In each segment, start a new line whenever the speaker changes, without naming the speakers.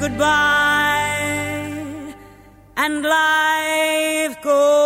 goodbye and life goes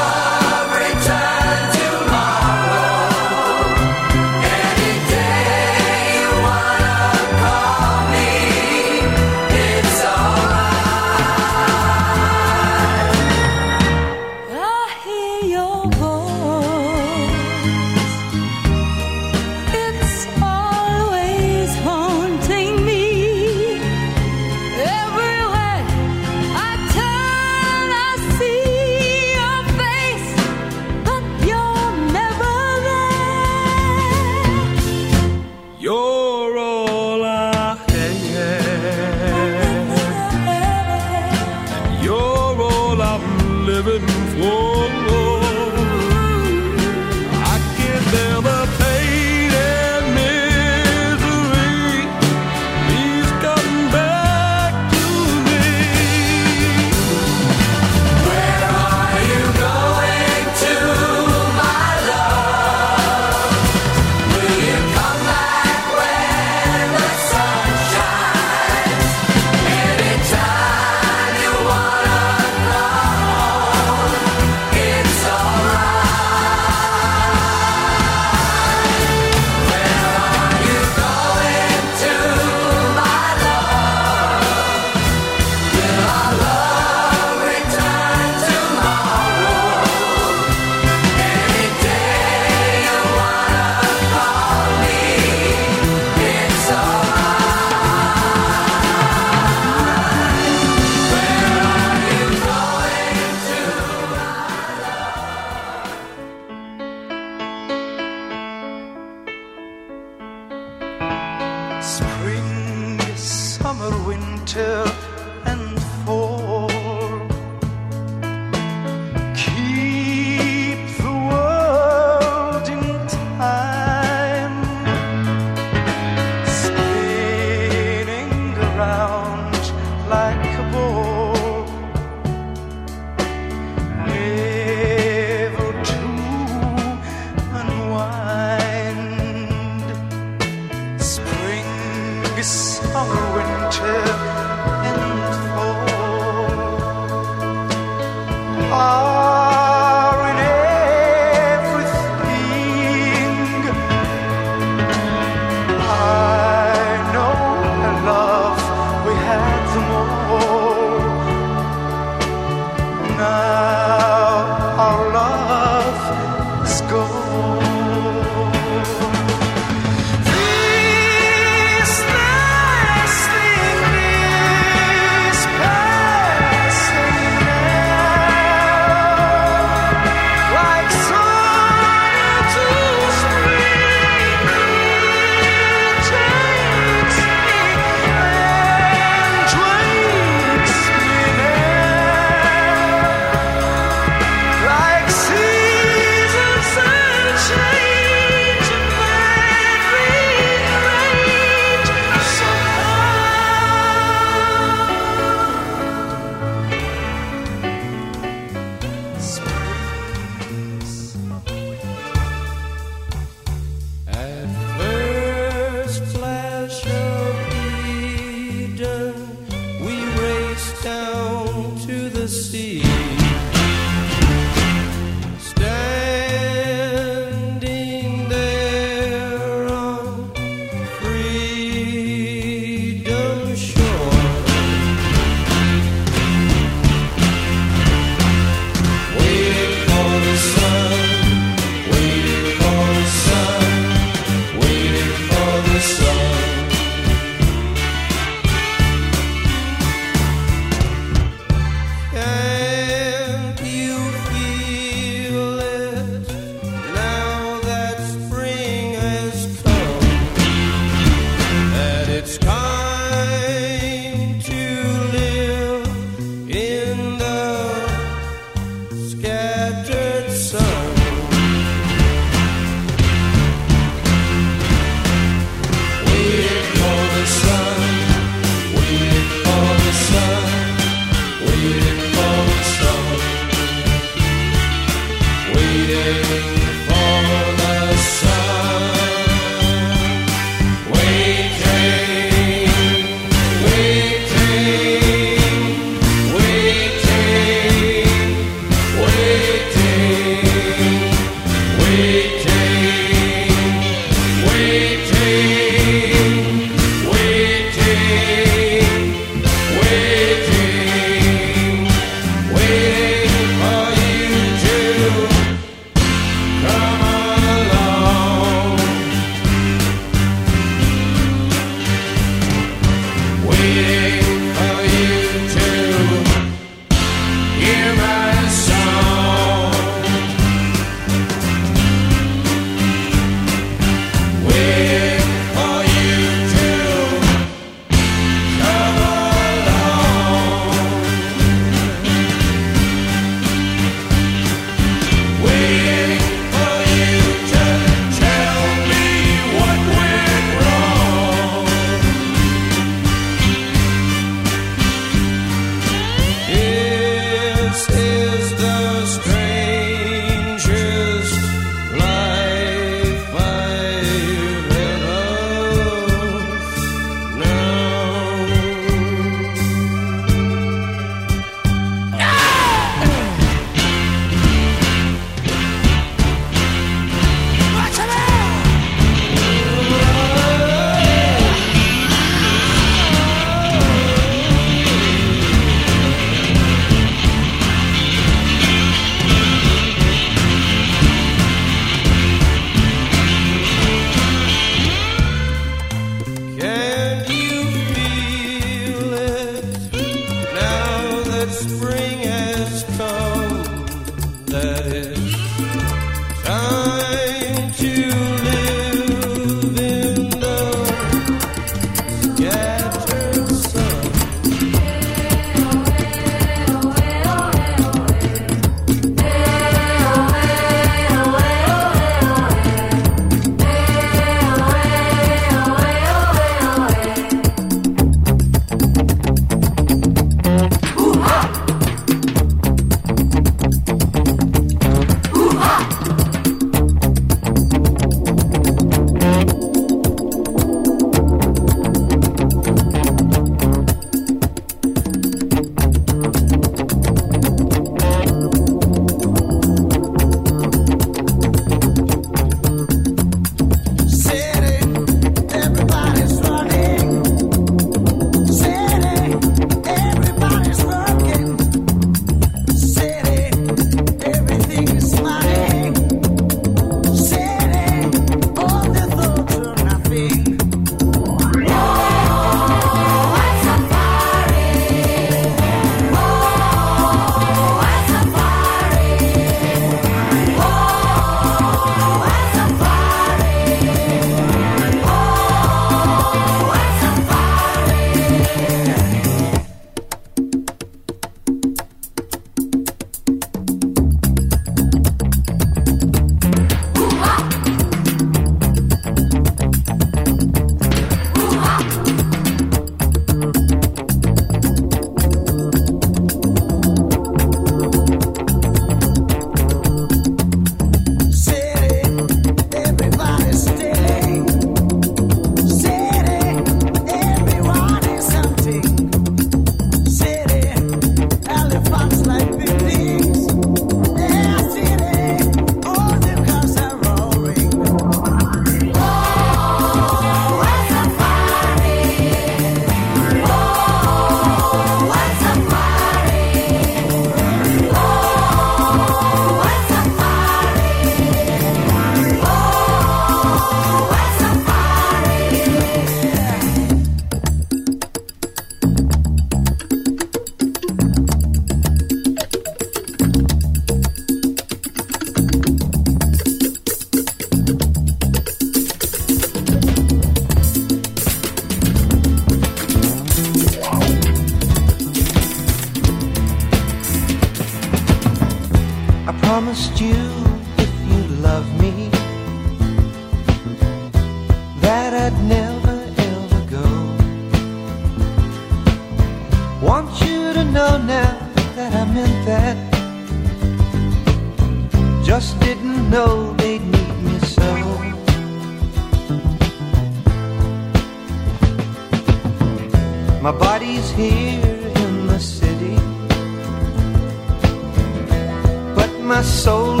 my
soul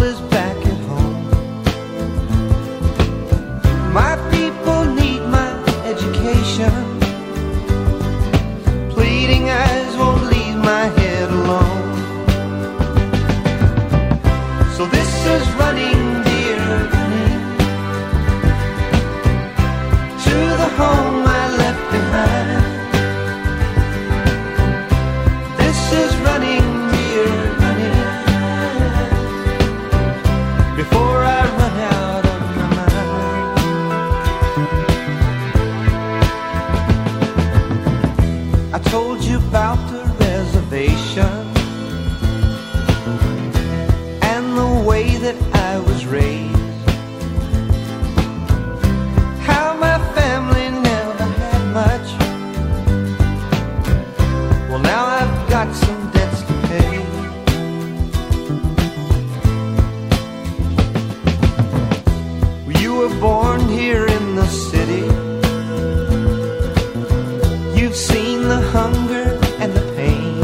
the hunger and the pain.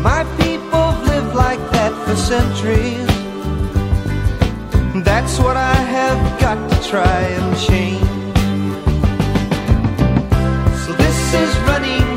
My people have lived like that for centuries. That's what I have got to try and change. So this is running.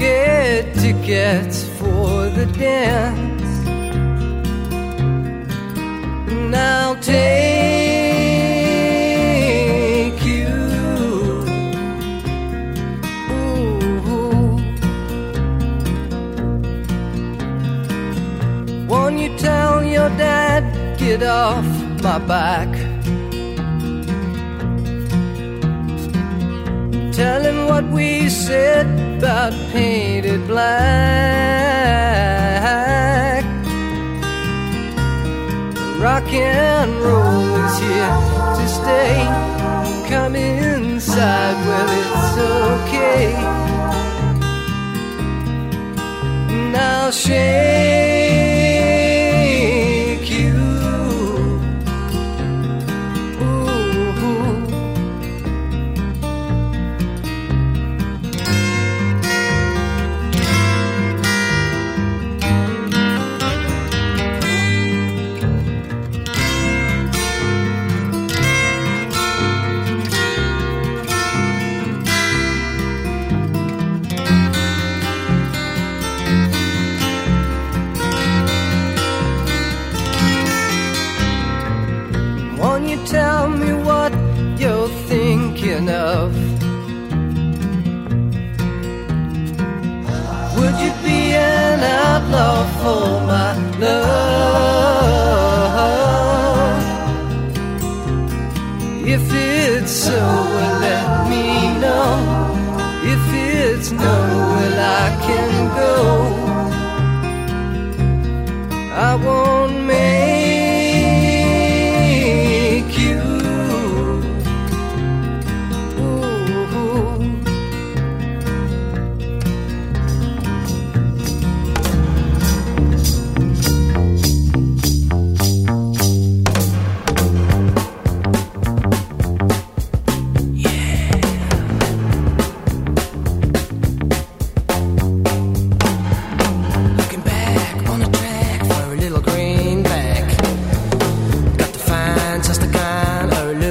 get tickets for the dance. And I'll take you. Ooh. Won't you tell your dad, get off my back? telling what we said about painted black. Rock and roll is here to stay. Come inside, well, it's okay. Now, shake.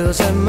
los.